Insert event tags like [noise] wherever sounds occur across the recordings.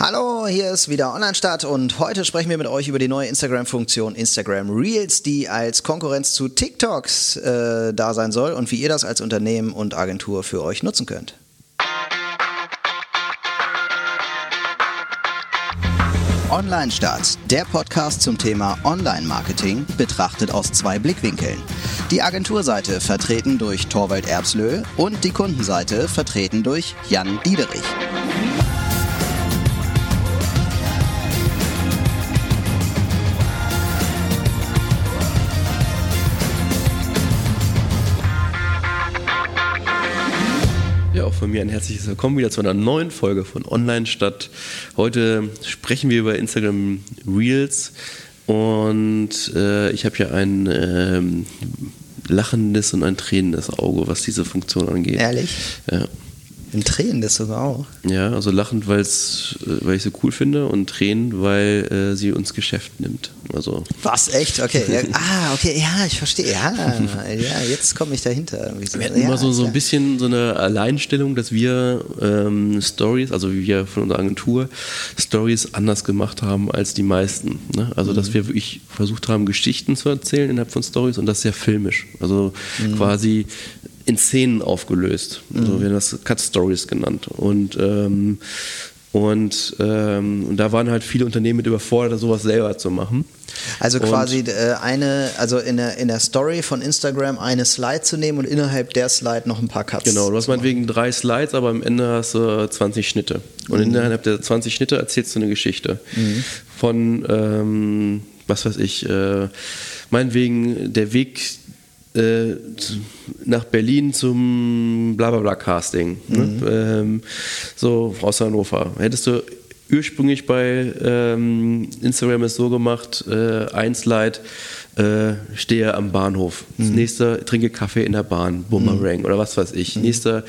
Hallo, hier ist wieder Online-Stadt und heute sprechen wir mit euch über die neue Instagram-Funktion Instagram Reels, die als Konkurrenz zu TikToks äh, da sein soll und wie ihr das als Unternehmen und Agentur für euch nutzen könnt. Online-Start, der Podcast zum Thema Online-Marketing, betrachtet aus zwei Blickwinkeln. Die Agenturseite vertreten durch Torwald Erbslö und die Kundenseite vertreten durch Jan Diederich. Von mir ein herzliches Willkommen wieder zu einer neuen Folge von Online Stadt. Heute sprechen wir über Instagram Reels und äh, ich habe hier ein äh, lachendes und ein tränendes Auge, was diese Funktion angeht. Ehrlich? Ja. In Tränen das sogar auch. Ja, also lachend, weil's, äh, weil ich sie cool finde und Tränen, weil äh, sie uns Geschäft nimmt. Also. Was, echt? Okay. Ja, [laughs] ah, okay, ja, ich verstehe. Ja, ja jetzt komme ich dahinter. So. Wir hatten ja, immer so, so ein bisschen so eine Alleinstellung, dass wir ähm, Stories, also wie wir von unserer Agentur, Stories anders gemacht haben als die meisten. Ne? Also, mhm. dass wir wirklich versucht haben, Geschichten zu erzählen innerhalb von Stories und das sehr filmisch. Also mhm. quasi in Szenen aufgelöst. Mhm. So werden das Cut Stories genannt. Und ähm, und, ähm, und da waren halt viele Unternehmen mit überfordert, sowas selber zu machen. Also quasi äh, eine, also in der, in der Story von Instagram eine Slide zu nehmen und innerhalb der Slide noch ein paar Cuts. Genau, du hast meinetwegen drei Slides, aber am Ende hast du 20 Schnitte. Und mhm. innerhalb der 20 Schnitte erzählst du eine Geschichte. Mhm. Von, ähm, was weiß ich, äh, meinetwegen der Weg äh, nach Berlin zum Blablabla-Casting. Ne? Mhm. Ähm, so aus Hannover. Hättest du ursprünglich bei ähm, Instagram es so gemacht, äh, ein Slide, äh, stehe am Bahnhof. Mhm. Das nächste, trinke Kaffee in der Bahn, Boomerang mhm. oder was weiß ich. Mhm. Nächster,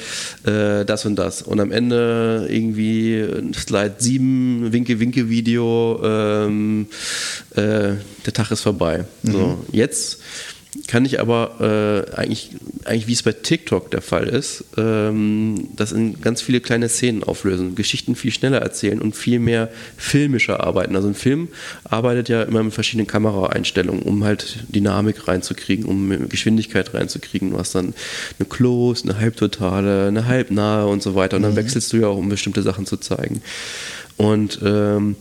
äh, das und das. Und am Ende irgendwie Slide 7, Winke-Winke-Video, ähm, äh, der Tag ist vorbei. So, mhm. jetzt kann ich aber äh, eigentlich, eigentlich, wie es bei TikTok der Fall ist, ähm, das in ganz viele kleine Szenen auflösen, Geschichten viel schneller erzählen und viel mehr filmischer arbeiten. Also ein Film arbeitet ja immer mit verschiedenen Kameraeinstellungen, um halt Dynamik reinzukriegen, um Geschwindigkeit reinzukriegen. Du hast dann eine Close, eine Halbtotale, eine Halbnahe und so weiter. Und dann mhm. wechselst du ja auch, um bestimmte Sachen zu zeigen. Und ähm,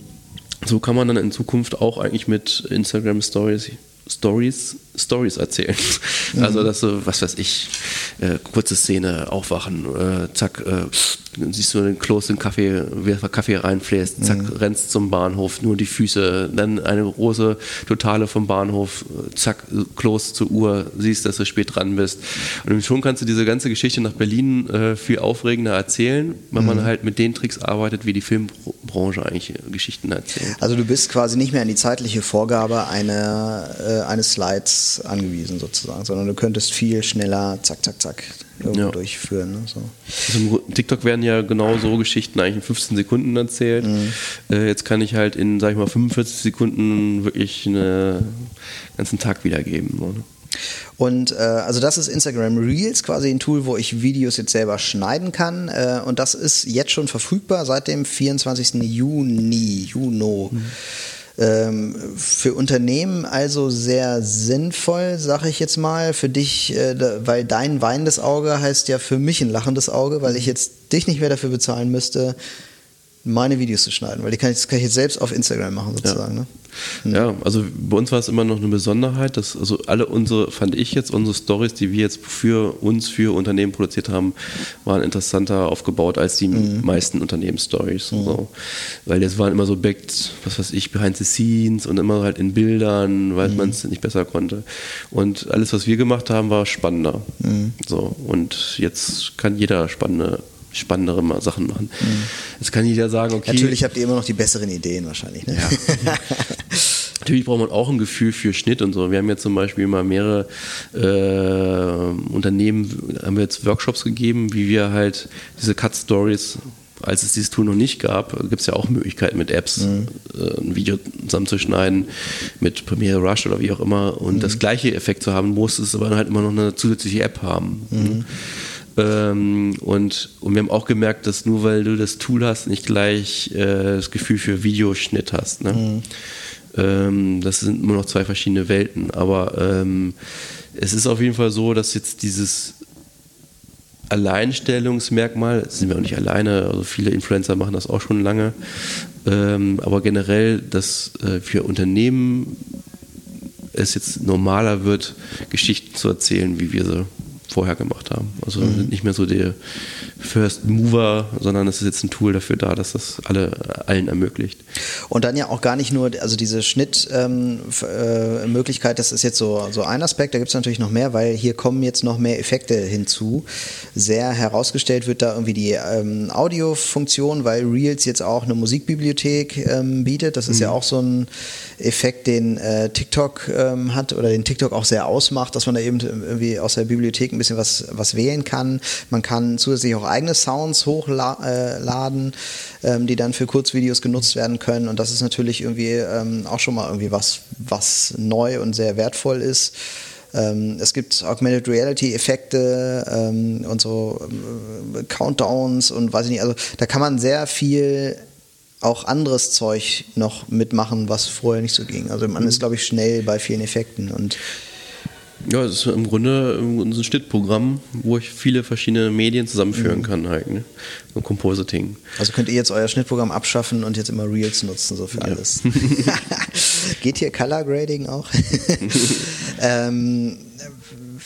so kann man dann in Zukunft auch eigentlich mit Instagram Stories Stories, Stories erzählen. Mhm. Also, dass du, was weiß ich, äh, kurze Szene, aufwachen, äh, zack, äh, siehst du den Klos in Kaffee, wie Kaffee reinfläst, zack, mhm. rennst zum Bahnhof, nur die Füße, dann eine große Totale vom Bahnhof, zack, Klos zur Uhr, siehst, dass du spät dran bist. Und schon kannst du diese ganze Geschichte nach Berlin äh, viel aufregender erzählen, wenn mhm. man halt mit den Tricks arbeitet, wie die Filmbranche eigentlich Geschichten erzählt. Also du bist quasi nicht mehr an die zeitliche Vorgabe einer, äh, eines Slides angewiesen sozusagen, sondern du könntest viel schneller, zack, zack, zack, ja. durchführen. Ne? So. Also TikTok werden ja genau so Geschichten eigentlich in 15 Sekunden erzählt. Mhm. Äh, jetzt kann ich halt in, sag ich mal, 45 Sekunden wirklich einen ganzen Tag wiedergeben. Oder? Und äh, also das ist Instagram Reels, quasi ein Tool, wo ich Videos jetzt selber schneiden kann. Äh, und das ist jetzt schon verfügbar seit dem 24. Juni, Juno. Mhm. Ähm, für Unternehmen also sehr sinnvoll, sage ich jetzt mal. Für dich, äh, weil dein weinendes Auge heißt ja für mich ein lachendes Auge, weil ich jetzt dich nicht mehr dafür bezahlen müsste, meine Videos zu schneiden, weil die kann ich, das kann ich jetzt selbst auf Instagram machen sozusagen. Ja. Ne? Mhm. Ja, also bei uns war es immer noch eine Besonderheit, dass also alle unsere, fand ich jetzt, unsere Stories, die wir jetzt für uns, für Unternehmen produziert haben, waren interessanter aufgebaut als die mhm. meisten Unternehmensstories. Mhm. So. Weil jetzt waren immer so backed, was weiß ich, behind the scenes und immer halt in Bildern, weil mhm. man es nicht besser konnte. Und alles, was wir gemacht haben, war spannender. Mhm. So. Und jetzt kann jeder spannende spannendere Sachen machen. Mhm. Jetzt kann jeder sagen, okay. Natürlich habt ihr immer noch die besseren Ideen wahrscheinlich. Ne? Ja. [laughs] Natürlich braucht man auch ein Gefühl für Schnitt und so. Wir haben jetzt zum Beispiel mal mehrere äh, Unternehmen, haben wir jetzt Workshops gegeben, wie wir halt diese Cut Stories als es dieses Tool noch nicht gab, gibt es ja auch Möglichkeiten mit Apps, mhm. äh, ein Video zusammenzuschneiden, mit Premiere Rush oder wie auch immer und mhm. das gleiche Effekt zu haben, muss es aber halt immer noch eine zusätzliche App haben. Mhm. Ähm, und, und wir haben auch gemerkt, dass nur weil du das Tool hast, nicht gleich äh, das Gefühl für Videoschnitt hast. Ne? Mhm. Ähm, das sind immer noch zwei verschiedene Welten. Aber ähm, es ist auf jeden Fall so, dass jetzt dieses Alleinstellungsmerkmal, sind wir auch nicht alleine, also viele Influencer machen das auch schon lange, ähm, aber generell, dass äh, für Unternehmen es jetzt normaler wird, Geschichten zu erzählen, wie wir sie vorher gemacht haben. Also mhm. sind nicht mehr so der First Mover, sondern es ist jetzt ein Tool dafür da, dass das alle allen ermöglicht. Und dann ja auch gar nicht nur, also diese Schnittmöglichkeit, ähm, äh, das ist jetzt so, so ein Aspekt, da gibt es natürlich noch mehr, weil hier kommen jetzt noch mehr Effekte hinzu. Sehr herausgestellt wird da irgendwie die ähm, Audiofunktion, weil Reels jetzt auch eine Musikbibliothek ähm, bietet. Das ist mhm. ja auch so ein Effekt, den äh, TikTok ähm, hat oder den TikTok auch sehr ausmacht, dass man da eben irgendwie aus der Bibliothek ein bisschen was, was wählen kann. Man kann zusätzlich auch eigene Sounds hochladen, äh, ähm, die dann für Kurzvideos genutzt werden können. Und das ist natürlich irgendwie ähm, auch schon mal irgendwie was, was neu und sehr wertvoll ist. Ähm, es gibt Augmented Reality Effekte ähm, und so äh, Countdowns und weiß ich nicht. Also da kann man sehr viel auch anderes Zeug noch mitmachen, was vorher nicht so ging. Also man ist, mhm. glaube ich, schnell bei vielen Effekten und ja, es ist im Grunde ein Schnittprogramm, wo ich viele verschiedene Medien zusammenführen mhm. kann, halt, ne? So Compositing. Also könnt ihr jetzt euer Schnittprogramm abschaffen und jetzt immer Reels nutzen, so für alles. Ja. [laughs] [laughs] Geht hier Color Grading auch? [laughs] ähm,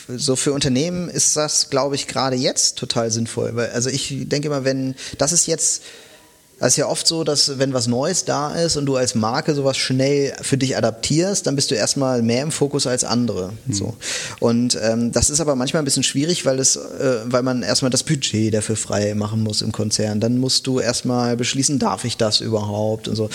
so für Unternehmen ist das, glaube ich, gerade jetzt total sinnvoll. Also ich denke immer, wenn, das ist jetzt es ist ja oft so, dass wenn was Neues da ist und du als Marke sowas schnell für dich adaptierst, dann bist du erstmal mehr im Fokus als andere. Mhm. So. Und ähm, das ist aber manchmal ein bisschen schwierig, weil, es, äh, weil man erstmal das Budget dafür frei machen muss im Konzern. Dann musst du erstmal beschließen, darf ich das überhaupt und so.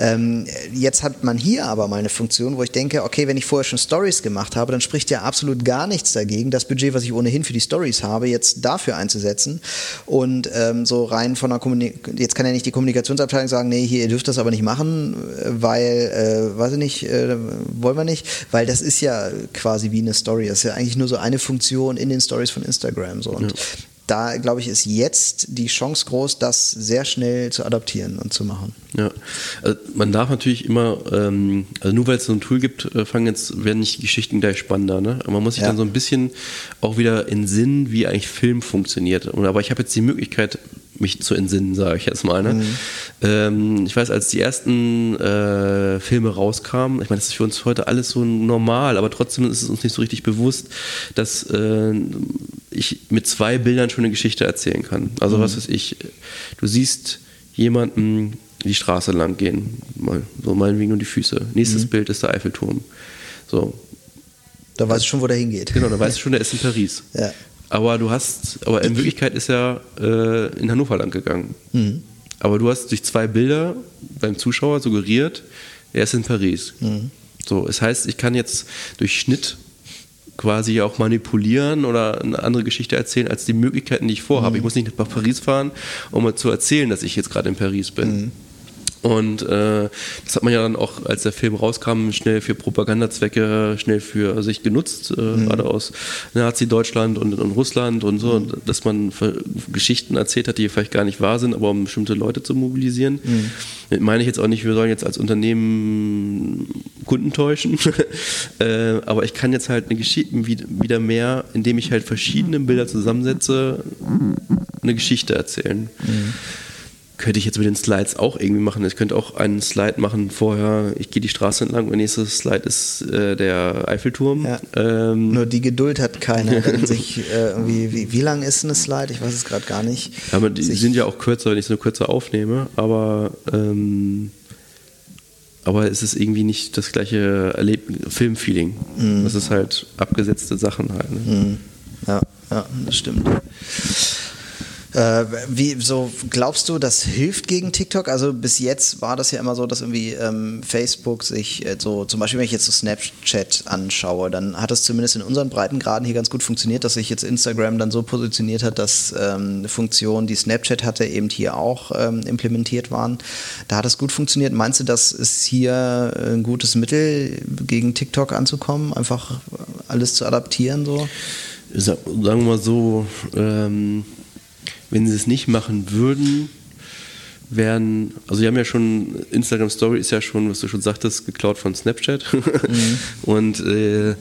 Ähm, jetzt hat man hier aber mal eine Funktion, wo ich denke, okay, wenn ich vorher schon Stories gemacht habe, dann spricht ja absolut gar nichts dagegen, das Budget, was ich ohnehin für die Stories habe, jetzt dafür einzusetzen. Und ähm, so rein von der Kommunikation, jetzt kann ja nicht nicht die Kommunikationsabteilung sagen, nee, hier, ihr dürft das aber nicht machen, weil, äh, weiß ich nicht, äh, wollen wir nicht, weil das ist ja quasi wie eine Story. Das ist ja eigentlich nur so eine Funktion in den Stories von Instagram. So. Und ja. da, glaube ich, ist jetzt die Chance groß, das sehr schnell zu adaptieren und zu machen. Ja, also man darf natürlich immer, ähm, also nur weil es so ein Tool gibt, äh, fangen jetzt, werden nicht die Geschichten gleich spannender. Ne? Aber man muss sich ja. dann so ein bisschen auch wieder in Sinn, wie eigentlich Film funktioniert. Aber ich habe jetzt die Möglichkeit, mich zu entsinnen, sage ich jetzt mal. Ne? Mhm. Ähm, ich weiß, als die ersten äh, Filme rauskamen, ich meine, das ist für uns heute alles so normal, aber trotzdem ist es uns nicht so richtig bewusst, dass äh, ich mit zwei Bildern schon eine Geschichte erzählen kann. Also mhm. was weiß ich, du siehst jemanden die Straße lang gehen, mal, so meinetwegen nur die Füße. Nächstes mhm. Bild ist der Eiffelturm. So. Da weißt du schon, wo der hingeht. Genau, da weißt du [laughs] schon, der ist in Paris. Ja. Aber du hast, aber in Wirklichkeit ist er äh, in Hannover lang gegangen. Mhm. Aber du hast durch zwei Bilder beim Zuschauer suggeriert, er ist in Paris. Mhm. So, es heißt, ich kann jetzt durch Schnitt quasi auch manipulieren oder eine andere Geschichte erzählen als die Möglichkeiten, die ich vorhabe. Mhm. Ich muss nicht nach Paris fahren, um zu erzählen, dass ich jetzt gerade in Paris bin. Und äh, das hat man ja dann auch, als der Film rauskam, schnell für Propagandazwecke, schnell für sich genutzt, äh, mhm. gerade aus Nazi-Deutschland und, und, Russland und so, mhm. dass man Geschichten erzählt hat, die vielleicht gar nicht wahr sind, aber um bestimmte Leute zu mobilisieren. Mhm. Meine ich jetzt auch nicht, wir sollen jetzt als Unternehmen Kunden täuschen, [laughs] äh, aber ich kann jetzt halt eine Geschichte wieder mehr, indem ich halt verschiedene Bilder zusammensetze, eine Geschichte erzählen. Mhm könnte ich jetzt mit den Slides auch irgendwie machen. Ich könnte auch einen Slide machen vorher, ich gehe die Straße entlang, der nächste Slide ist äh, der Eiffelturm. Ja. Ähm, Nur die Geduld hat keiner, [laughs] sich äh, wie, wie lang ist eine Slide? Ich weiß es gerade gar nicht. Aber die sich sind ja auch kürzer, wenn ich es nur kürzer aufnehme, aber ähm, aber es ist irgendwie nicht das gleiche Filmfeeling. Mm. Das ist halt abgesetzte Sachen halt. Ne? Mm. Ja, ja, das stimmt. Äh, wie so glaubst du, das hilft gegen TikTok? Also bis jetzt war das ja immer so, dass irgendwie ähm, Facebook sich äh, so, zum Beispiel wenn ich jetzt so Snapchat anschaue, dann hat es zumindest in unseren Breitengraden hier ganz gut funktioniert, dass sich jetzt Instagram dann so positioniert hat, dass ähm, Funktionen, die Snapchat hatte, eben hier auch ähm, implementiert waren. Da hat es gut funktioniert. Meinst du, das ist hier ein gutes Mittel, gegen TikTok anzukommen, einfach alles zu adaptieren so? sagen wir mal so, ähm, wenn sie es nicht machen würden, wären, also sie haben ja schon, Instagram Story ist ja schon, was du schon sagtest, geklaut von Snapchat. Mhm. [laughs] Und äh, äh,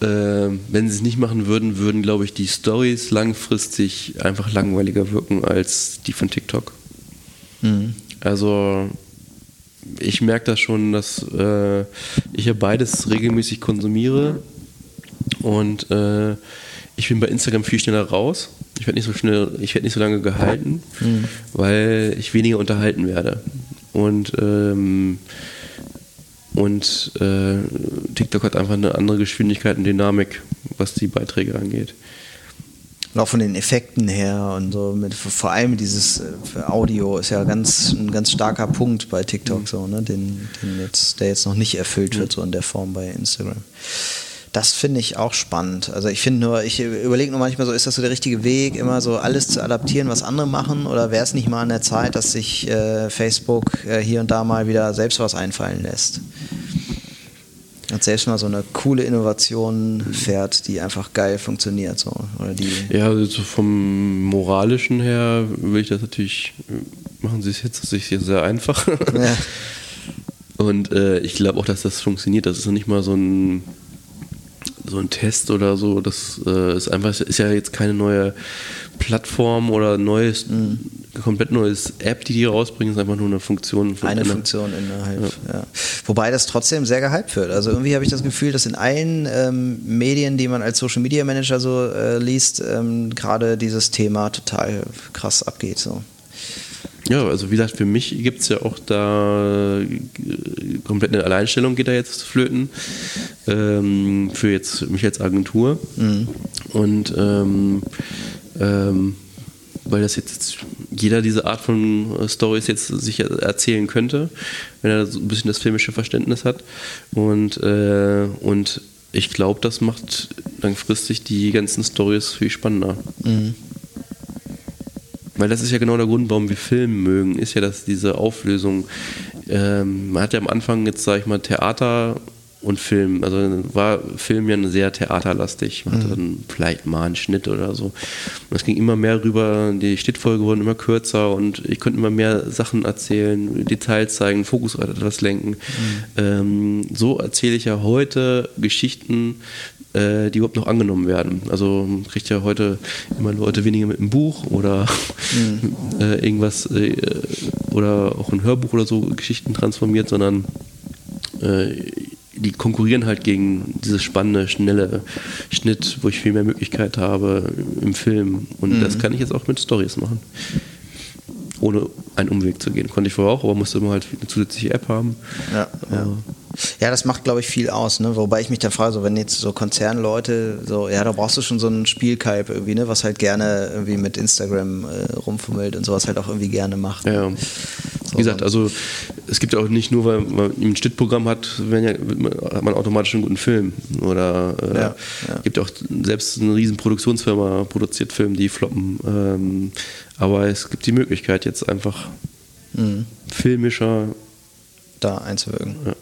wenn sie es nicht machen würden, würden, glaube ich, die Stories langfristig einfach langweiliger wirken als die von TikTok. Mhm. Also ich merke das schon, dass äh, ich ja beides regelmäßig konsumiere und äh, ich bin bei Instagram viel schneller raus. Ich werde nicht so schnell, ich werde nicht so lange gehalten, mhm. weil ich weniger unterhalten werde. Und ähm, und äh, TikTok hat einfach eine andere Geschwindigkeit und Dynamik, was die Beiträge angeht. Und auch von den Effekten her und so, mit, vor allem dieses äh, Audio ist ja ganz, ein ganz starker Punkt bei TikTok, mhm. so, ne, den, den jetzt, der jetzt noch nicht erfüllt wird, mhm. so in der Form bei Instagram. Das finde ich auch spannend. Also ich finde nur, ich überlege nur manchmal so, ist das so der richtige Weg, immer so alles zu adaptieren, was andere machen? Oder wäre es nicht mal an der Zeit, dass sich äh, Facebook äh, hier und da mal wieder selbst was einfallen lässt? Und selbst mal so eine coole Innovation fährt, die einfach geil funktioniert. So. Oder die ja, also vom Moralischen her will ich das natürlich, machen sie es jetzt sich sehr einfach. Ja. [laughs] Und äh, ich glaube auch, dass das funktioniert. Das ist noch nicht mal so ein so ein Test oder so, das äh, ist einfach, ist ja jetzt keine neue Plattform oder neues, mhm. komplett neues App, die die rausbringen, ist einfach nur eine Funktion. Von eine einer. Funktion innerhalb, ja. ja. Wobei das trotzdem sehr gehypt wird. Also irgendwie habe ich das Gefühl, dass in allen ähm, Medien, die man als Social Media Manager so äh, liest, ähm, gerade dieses Thema total krass abgeht. So. Ja, also wie gesagt, für mich gibt es ja auch da äh, komplett eine Alleinstellung geht da jetzt flöten. Ähm, für jetzt mich als Agentur. Mhm. Und ähm, ähm, weil das jetzt jeder diese Art von äh, Stories jetzt sich erzählen könnte, wenn er so ein bisschen das filmische Verständnis hat. Und, äh, und ich glaube, das macht langfristig die ganzen Stories viel spannender. Mhm. Weil das ist ja genau der Grund, warum wir Filmen mögen, ist ja, dass diese Auflösung, ähm, man hat ja am Anfang jetzt, sag ich mal, Theater und Film. Also war Film ja sehr theaterlastig. Man hatte mhm. dann vielleicht mal einen Schnitt oder so. Und es ging immer mehr rüber, die Schnittfolge wurden immer kürzer und ich konnte immer mehr Sachen erzählen, Details zeigen, Fokus etwas lenken. Mhm. Ähm, so erzähle ich ja heute Geschichten, äh, die überhaupt noch angenommen werden. Also kriegt ja heute immer Leute weniger mit einem Buch oder mhm. [laughs] äh, irgendwas äh, oder auch ein Hörbuch oder so Geschichten transformiert, sondern äh, die konkurrieren halt gegen dieses spannende, schnelle Schnitt, wo ich viel mehr Möglichkeit habe im Film. Und mhm. das kann ich jetzt auch mit Stories machen. Ohne einen Umweg zu gehen. Konnte ich vorher auch, aber musste immer halt eine zusätzliche App haben. Ja, ja. Ja, das macht, glaube ich, viel aus, ne? Wobei ich mich dann frage, so wenn jetzt so Konzernleute, so, ja, da brauchst du schon so einen Spielkalb irgendwie, ne, was halt gerne irgendwie mit Instagram äh, rumfummelt und sowas halt auch irgendwie gerne macht. Ja. Wie gesagt, also es gibt auch nicht nur, weil man ein Schnittprogramm hat, wenn ja, hat man automatisch einen guten Film. Oder äh, ja, ja. gibt auch selbst eine riesen Produktionsfirma produziert Filme, die floppen. Ähm, aber es gibt die Möglichkeit jetzt einfach mhm. filmischer da einzuwirken. Ja.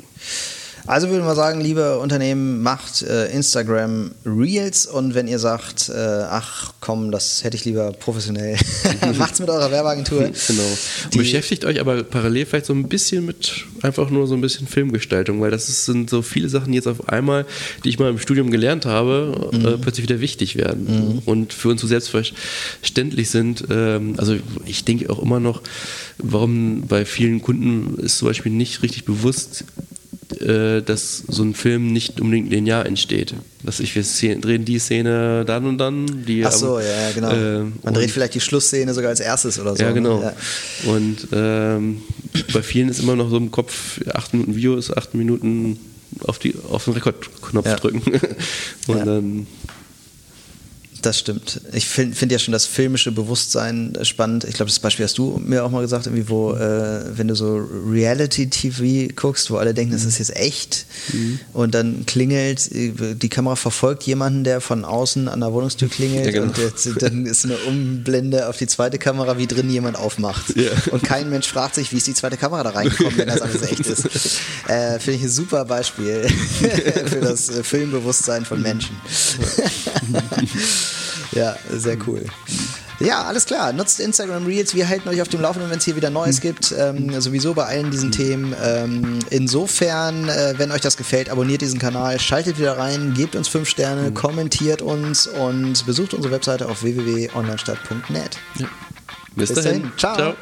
Also würde man sagen, liebe Unternehmen, macht äh, Instagram Reels und wenn ihr sagt, äh, ach komm, das hätte ich lieber professionell, [laughs] [laughs] macht's mit eurer Werbeagentur. [laughs] Genau. Und beschäftigt euch aber parallel vielleicht so ein bisschen mit einfach nur so ein bisschen Filmgestaltung, weil das ist, sind so viele Sachen jetzt auf einmal, die ich mal im Studium gelernt habe, äh, mhm. äh, plötzlich wieder wichtig werden mhm. und für uns so selbstverständlich sind. Ähm, also ich denke auch immer noch, warum bei vielen Kunden ist zum Beispiel nicht richtig bewusst, äh, dass so ein Film nicht unbedingt linear entsteht. Dass ich, wir drehen die Szene dann und dann. Die, Ach so, ja, genau. Äh, Man dreht vielleicht die Schlussszene sogar als erstes oder so. Ja, ne? genau. Ja. Und ähm, bei vielen ist immer noch so im Kopf, acht Minuten Video ist acht Minuten auf, die, auf den Rekordknopf ja. drücken. [laughs] und ja. dann Das stimmt. Ich finde find ja schon das filmische Bewusstsein spannend. Ich glaube, das Beispiel hast du mir auch mal gesagt, irgendwie, wo, äh, wenn du so Reality-TV guckst, wo alle denken, das ist jetzt echt mhm. und dann klingelt, die Kamera verfolgt jemanden, der von außen an der Wohnungstür klingelt ja, genau. und der, dann ist eine Umblende auf die zweite Kamera, wie drin jemand aufmacht. Ja. Und kein Mensch fragt sich, wie ist die zweite Kamera da reingekommen, wenn das alles [laughs] echt ist. Äh, finde ich ein super Beispiel [laughs] für das Filmbewusstsein von Menschen. Ja, sehr cool. Ja, alles klar. Nutzt Instagram Reels. Wir halten euch auf dem Laufenden, wenn es hier wieder Neues mhm. gibt. Ähm, sowieso bei allen diesen Themen. Ähm, insofern, äh, wenn euch das gefällt, abonniert diesen Kanal, schaltet wieder rein, gebt uns fünf Sterne, mhm. kommentiert uns und besucht unsere Webseite auf www.onlinestadt.net. Ja. Bis, Bis dahin. dahin. Ciao. Ciao.